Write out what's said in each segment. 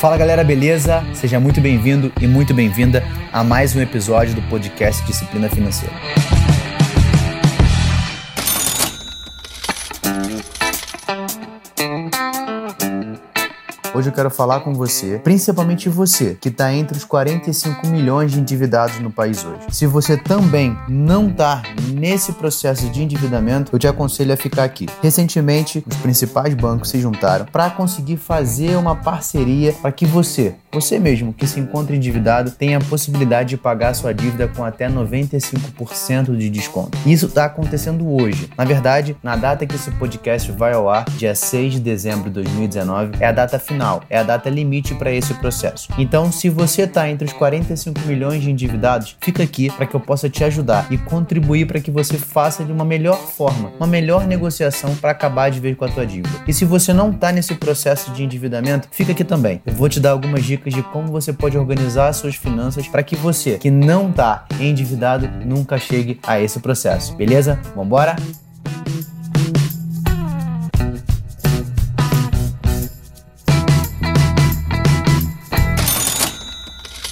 Fala galera, beleza? Seja muito bem-vindo e muito bem-vinda a mais um episódio do podcast Disciplina Financeira. Hoje eu quero falar com você, principalmente você, que está entre os 45 milhões de endividados no país hoje. Se você também não está nesse processo de endividamento, eu te aconselho a ficar aqui. Recentemente, os principais bancos se juntaram para conseguir fazer uma parceria para que você, você mesmo que se encontra endividado, tenha a possibilidade de pagar sua dívida com até 95% de desconto. Isso está acontecendo hoje. Na verdade, na data que esse podcast vai ao ar, dia 6 de dezembro de 2019, é a data final final, é a data limite para esse processo. Então, se você está entre os 45 milhões de endividados, fica aqui para que eu possa te ajudar e contribuir para que você faça de uma melhor forma, uma melhor negociação para acabar de vez com a tua dívida. E se você não está nesse processo de endividamento, fica aqui também. Eu vou te dar algumas dicas de como você pode organizar suas finanças para que você que não está endividado nunca chegue a esse processo. Beleza? Vambora?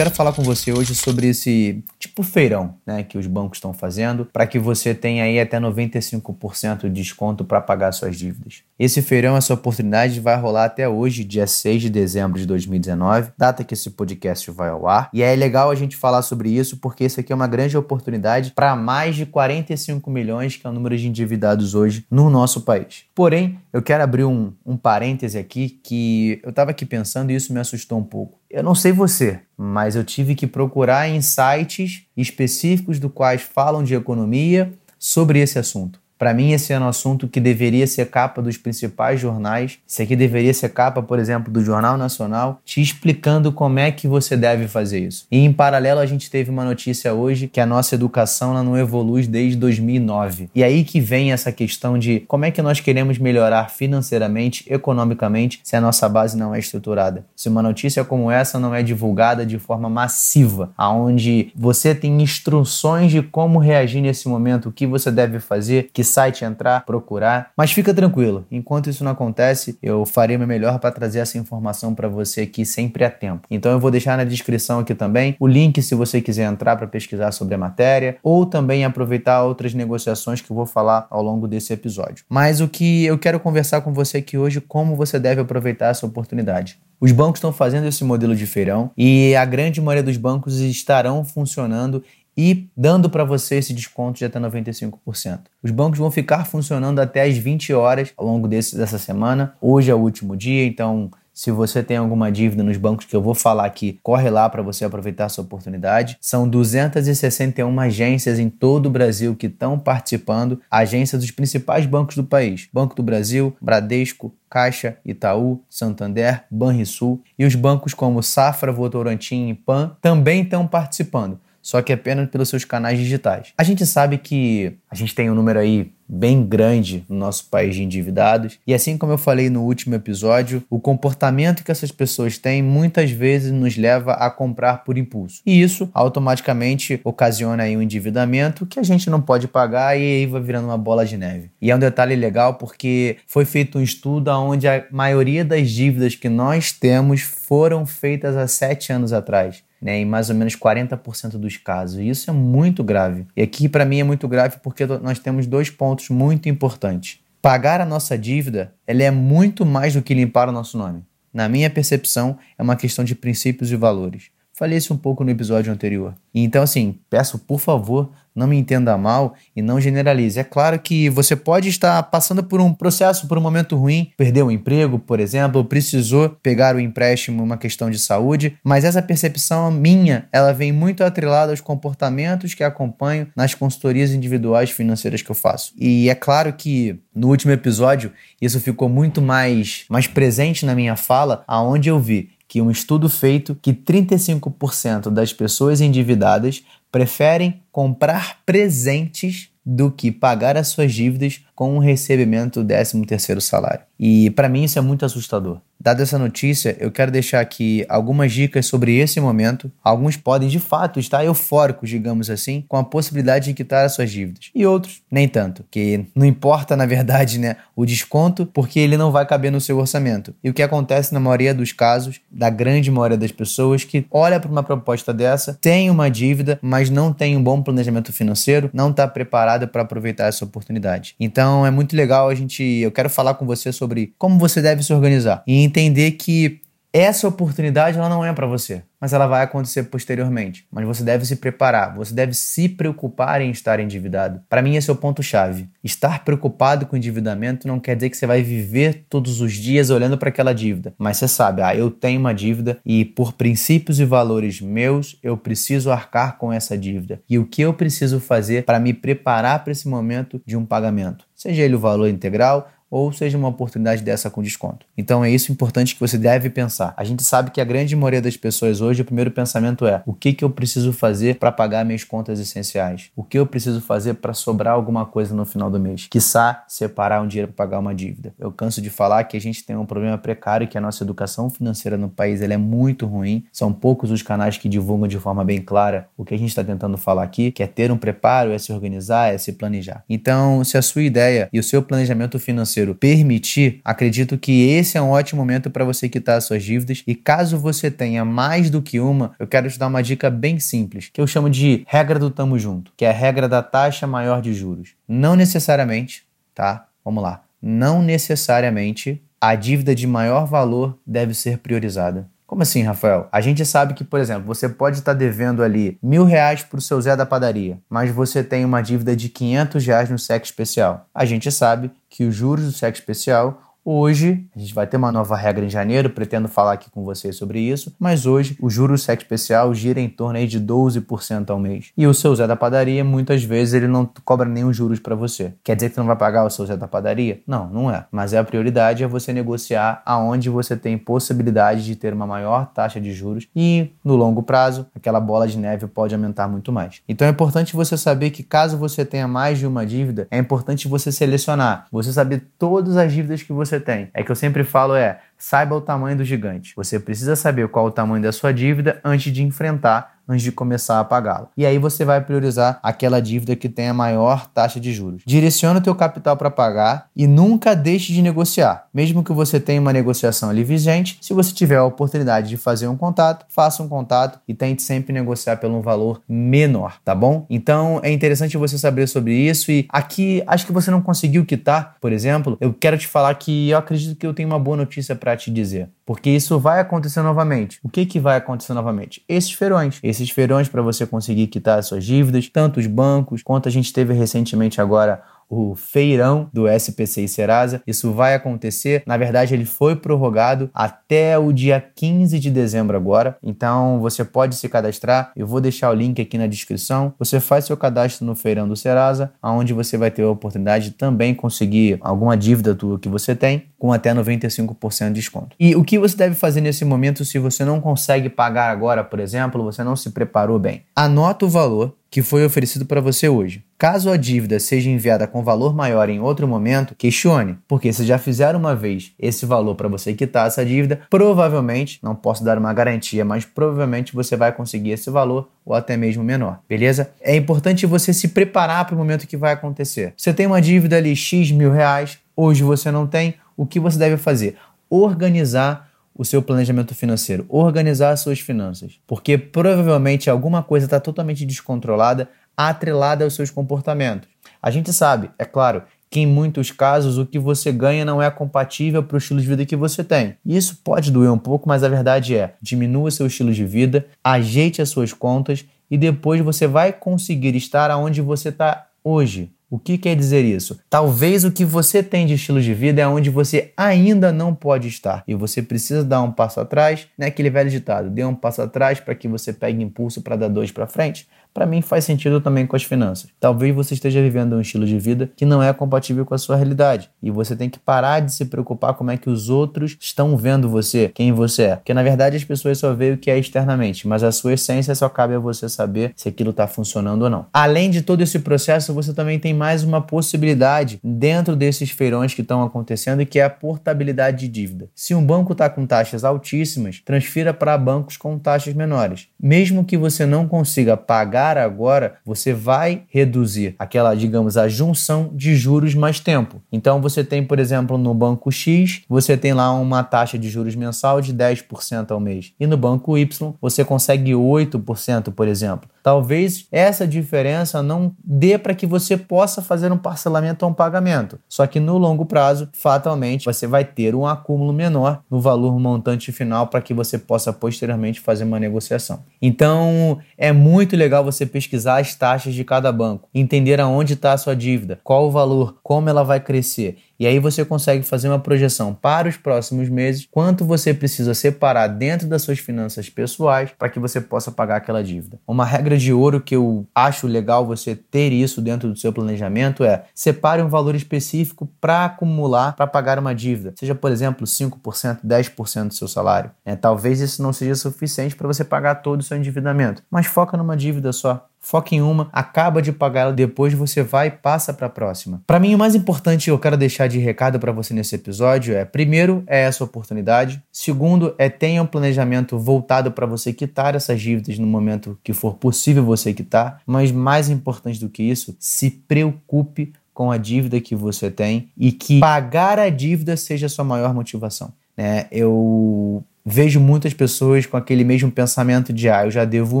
Quero falar com você hoje sobre esse tipo feirão né, que os bancos estão fazendo para que você tenha aí até 95% de desconto para pagar suas dívidas. Esse feirão, essa oportunidade vai rolar até hoje, dia 6 de dezembro de 2019, data que esse podcast vai ao ar. E é legal a gente falar sobre isso porque isso aqui é uma grande oportunidade para mais de 45 milhões, que é o número de endividados hoje no nosso país. Porém, eu quero abrir um, um parêntese aqui que eu estava aqui pensando e isso me assustou um pouco. Eu não sei você, mas eu tive que procurar em sites específicos do quais falam de economia sobre esse assunto. Para mim, esse é um assunto que deveria ser capa dos principais jornais. Isso aqui deveria ser capa, por exemplo, do Jornal Nacional, te explicando como é que você deve fazer isso. E em paralelo, a gente teve uma notícia hoje que a nossa educação não evolui desde 2009. E aí que vem essa questão de como é que nós queremos melhorar financeiramente, economicamente, se a nossa base não é estruturada. Se uma notícia como essa não é divulgada de forma massiva, aonde você tem instruções de como reagir nesse momento, o que você deve fazer, que site entrar, procurar. Mas fica tranquilo, enquanto isso não acontece, eu farei meu melhor para trazer essa informação para você aqui sempre a tempo. Então eu vou deixar na descrição aqui também o link se você quiser entrar para pesquisar sobre a matéria ou também aproveitar outras negociações que eu vou falar ao longo desse episódio. Mas o que eu quero conversar com você aqui hoje, como você deve aproveitar essa oportunidade. Os bancos estão fazendo esse modelo de feirão e a grande maioria dos bancos estarão funcionando e dando para você esse desconto de até 95%. Os bancos vão ficar funcionando até as 20 horas ao longo desse, dessa semana. Hoje é o último dia, então se você tem alguma dívida nos bancos que eu vou falar aqui, corre lá para você aproveitar essa oportunidade. São 261 agências em todo o Brasil que estão participando, agências dos principais bancos do país: Banco do Brasil, Bradesco, Caixa, Itaú, Santander, Banrisul e os bancos como Safra, Votorantim e Pan também estão participando só que apenas pelos seus canais digitais. A gente sabe que a gente tem um número aí bem grande no nosso país de endividados, e assim como eu falei no último episódio, o comportamento que essas pessoas têm muitas vezes nos leva a comprar por impulso. E isso automaticamente ocasiona aí um endividamento que a gente não pode pagar e aí vai virando uma bola de neve. E é um detalhe legal porque foi feito um estudo onde a maioria das dívidas que nós temos foram feitas há sete anos atrás né, em mais ou menos 40% dos casos. E isso é muito grave. E aqui, para mim, é muito grave porque nós temos dois pontos muito importantes. Pagar a nossa dívida ela é muito mais do que limpar o nosso nome. Na minha percepção, é uma questão de princípios e valores. Falei isso um pouco no episódio anterior. Então, assim, peço por favor, não me entenda mal e não generalize. É claro que você pode estar passando por um processo, por um momento ruim, perdeu o emprego, por exemplo, ou precisou pegar o empréstimo, uma questão de saúde, mas essa percepção minha, ela vem muito atrelada aos comportamentos que acompanho nas consultorias individuais financeiras que eu faço. E é claro que no último episódio isso ficou muito mais, mais presente na minha fala, aonde eu vi que um estudo feito que 35% das pessoas endividadas preferem comprar presentes do que pagar as suas dívidas com o recebimento do 13º salário. E para mim isso é muito assustador. Dada essa notícia, eu quero deixar aqui algumas dicas sobre esse momento. Alguns podem de fato estar eufóricos, digamos assim, com a possibilidade de quitar as suas dívidas. E outros, nem tanto, que não importa na verdade, né, o desconto, porque ele não vai caber no seu orçamento. E o que acontece na maioria dos casos, da grande maioria das pessoas que olha para uma proposta dessa, tem uma dívida, mas não tem um bom planejamento financeiro, não está preparado para aproveitar essa oportunidade. Então é muito legal a gente, eu quero falar com você sobre como você deve se organizar e entender que essa oportunidade ela não é para você, mas ela vai acontecer posteriormente. Mas você deve se preparar, você deve se preocupar em estar endividado. Para mim esse é o ponto chave. Estar preocupado com endividamento não quer dizer que você vai viver todos os dias olhando para aquela dívida, mas você sabe, ah, eu tenho uma dívida e por princípios e valores meus, eu preciso arcar com essa dívida. E o que eu preciso fazer para me preparar para esse momento de um pagamento? Seja ele o valor integral ou seja uma oportunidade dessa com desconto. Então é isso importante que você deve pensar. A gente sabe que a grande maioria das pessoas hoje, o primeiro pensamento é: o que, que eu preciso fazer para pagar minhas contas essenciais? O que eu preciso fazer para sobrar alguma coisa no final do mês? Quiçá separar um dinheiro para pagar uma dívida. Eu canso de falar que a gente tem um problema precário que a nossa educação financeira no país é muito ruim. São poucos os canais que divulgam de forma bem clara o que a gente está tentando falar aqui, que é ter um preparo, é se organizar, é se planejar. Então, se a sua ideia e o seu planejamento financeiro financeiro permitir, acredito que esse é um ótimo momento para você quitar as suas dívidas. E caso você tenha mais do que uma, eu quero te dar uma dica bem simples, que eu chamo de regra do tamo junto, que é a regra da taxa maior de juros. Não necessariamente, tá? Vamos lá. Não necessariamente a dívida de maior valor deve ser priorizada. Como assim, Rafael? A gente sabe que, por exemplo, você pode estar devendo ali mil reais para o seu Zé da padaria, mas você tem uma dívida de 500 reais no SEC especial. A gente sabe que os juros do SEC especial Hoje, a gente vai ter uma nova regra em janeiro, pretendo falar aqui com vocês sobre isso, mas hoje o juros SEC especial gira em torno aí de 12% ao mês. E o seu Zé da padaria, muitas vezes, ele não cobra nenhum juros para você. Quer dizer que você não vai pagar o seu Zé da padaria? Não, não é. Mas é a prioridade é você negociar aonde você tem possibilidade de ter uma maior taxa de juros e, no longo prazo, aquela bola de neve pode aumentar muito mais. Então é importante você saber que caso você tenha mais de uma dívida, é importante você selecionar, você saber todas as dívidas que você você tem. É que eu sempre falo é, saiba o tamanho do gigante. Você precisa saber qual o tamanho da sua dívida antes de enfrentar antes de começar a pagá-la. E aí você vai priorizar aquela dívida que tem a maior taxa de juros. Direciona o teu capital para pagar e nunca deixe de negociar. Mesmo que você tenha uma negociação ali vigente, se você tiver a oportunidade de fazer um contato, faça um contato e tente sempre negociar pelo um valor menor, tá bom? Então é interessante você saber sobre isso e aqui acho que você não conseguiu quitar, por exemplo, eu quero te falar que eu acredito que eu tenho uma boa notícia para te dizer, porque isso vai acontecer novamente. O que que vai acontecer novamente? Esses feirões, esses esses feirões para você conseguir quitar as suas dívidas, tanto os bancos quanto a gente teve recentemente agora o feirão do SPC e Serasa. Isso vai acontecer. Na verdade, ele foi prorrogado até o dia 15 de dezembro agora. Então, você pode se cadastrar. Eu vou deixar o link aqui na descrição. Você faz seu cadastro no feirão do Serasa, onde você vai ter a oportunidade de também conseguir alguma dívida tua que você tem com até 95% de desconto. E o que você deve fazer nesse momento se você não consegue pagar agora, por exemplo, você não se preparou bem? Anota o valor que foi oferecido para você hoje. Caso a dívida seja enviada com valor maior em outro momento, questione, porque se já fizeram uma vez esse valor para você quitar essa dívida, provavelmente, não posso dar uma garantia, mas provavelmente você vai conseguir esse valor ou até mesmo menor, beleza? É importante você se preparar para o momento que vai acontecer. Você tem uma dívida ali X mil reais, hoje você não tem, o que você deve fazer? Organizar o seu planejamento financeiro, organizar as suas finanças, porque provavelmente alguma coisa está totalmente descontrolada, atrelada aos seus comportamentos. A gente sabe, é claro, que em muitos casos o que você ganha não é compatível para o estilo de vida que você tem. Isso pode doer um pouco, mas a verdade é: diminua seu estilo de vida, ajeite as suas contas e depois você vai conseguir estar aonde você está hoje. O que quer dizer isso? Talvez o que você tem de estilo de vida é onde você ainda não pode estar e você precisa dar um passo atrás, né? Aquele velho ditado: dê um passo atrás para que você pegue impulso para dar dois para frente. Para mim faz sentido também com as finanças. Talvez você esteja vivendo um estilo de vida que não é compatível com a sua realidade e você tem que parar de se preocupar como é que os outros estão vendo você, quem você é. Porque na verdade as pessoas só veem o que é externamente, mas a sua essência só cabe a você saber se aquilo está funcionando ou não. Além de todo esse processo, você também tem mais uma possibilidade dentro desses feirões que estão acontecendo, que é a portabilidade de dívida. Se um banco está com taxas altíssimas, transfira para bancos com taxas menores. Mesmo que você não consiga pagar agora, você vai reduzir aquela, digamos, a junção de juros mais tempo. Então você tem, por exemplo, no banco X, você tem lá uma taxa de juros mensal de 10% ao mês. E no banco Y, você consegue 8%, por exemplo. Talvez essa diferença não dê para que você possa fazer um parcelamento ou um pagamento. Só que no longo prazo, fatalmente, você vai ter um acúmulo menor no valor montante final para que você possa posteriormente fazer uma negociação. Então, é muito legal você pesquisar as taxas de cada banco, entender aonde está a sua dívida, qual o valor, como ela vai crescer e aí você consegue fazer uma projeção para os próximos meses, quanto você precisa separar dentro das suas finanças pessoais para que você possa pagar aquela dívida. Uma regra de ouro que eu acho legal você ter isso dentro do seu planejamento é separe um valor específico para acumular para pagar uma dívida. Seja, por exemplo, 5%, 10% do seu salário. É, talvez isso não seja suficiente para você pagar todo o seu endividamento, mas foca numa dívida só. Foca em uma, acaba de pagar ela, depois você vai e passa para a próxima. Para mim, o mais importante que eu quero deixar de recado para você nesse episódio é: primeiro, é essa oportunidade. Segundo, é tenha um planejamento voltado para você quitar essas dívidas no momento que for possível você quitar. Mas mais importante do que isso, se preocupe com a dívida que você tem e que pagar a dívida seja a sua maior motivação. É, eu vejo muitas pessoas com aquele mesmo pensamento de ah, eu já devo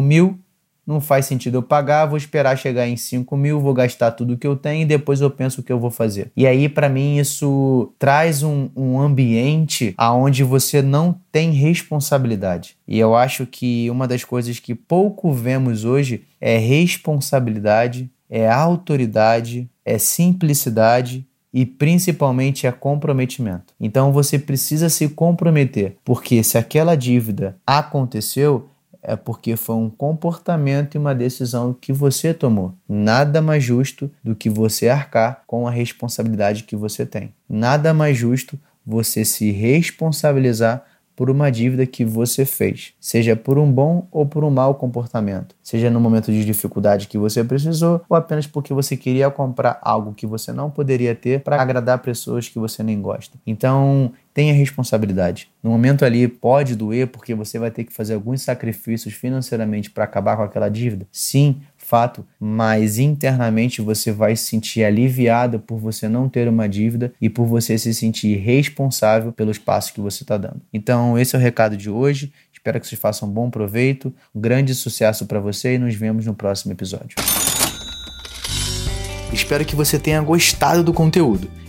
mil, não faz sentido eu pagar, vou esperar chegar em 5 mil, vou gastar tudo que eu tenho e depois eu penso o que eu vou fazer. E aí, para mim, isso traz um, um ambiente aonde você não tem responsabilidade. E eu acho que uma das coisas que pouco vemos hoje é responsabilidade, é autoridade, é simplicidade e principalmente é comprometimento. Então você precisa se comprometer, porque se aquela dívida aconteceu, é porque foi um comportamento e uma decisão que você tomou. Nada mais justo do que você arcar com a responsabilidade que você tem. Nada mais justo você se responsabilizar por uma dívida que você fez, seja por um bom ou por um mau comportamento, seja no momento de dificuldade que você precisou ou apenas porque você queria comprar algo que você não poderia ter para agradar pessoas que você nem gosta. Então, tenha responsabilidade. No momento ali pode doer porque você vai ter que fazer alguns sacrifícios financeiramente para acabar com aquela dívida. Sim, fato, mas internamente você vai se sentir aliviado por você não ter uma dívida e por você se sentir responsável pelos passos que você está dando. Então, esse é o recado de hoje. Espero que vocês façam um bom proveito, um grande sucesso para você e nos vemos no próximo episódio. Espero que você tenha gostado do conteúdo.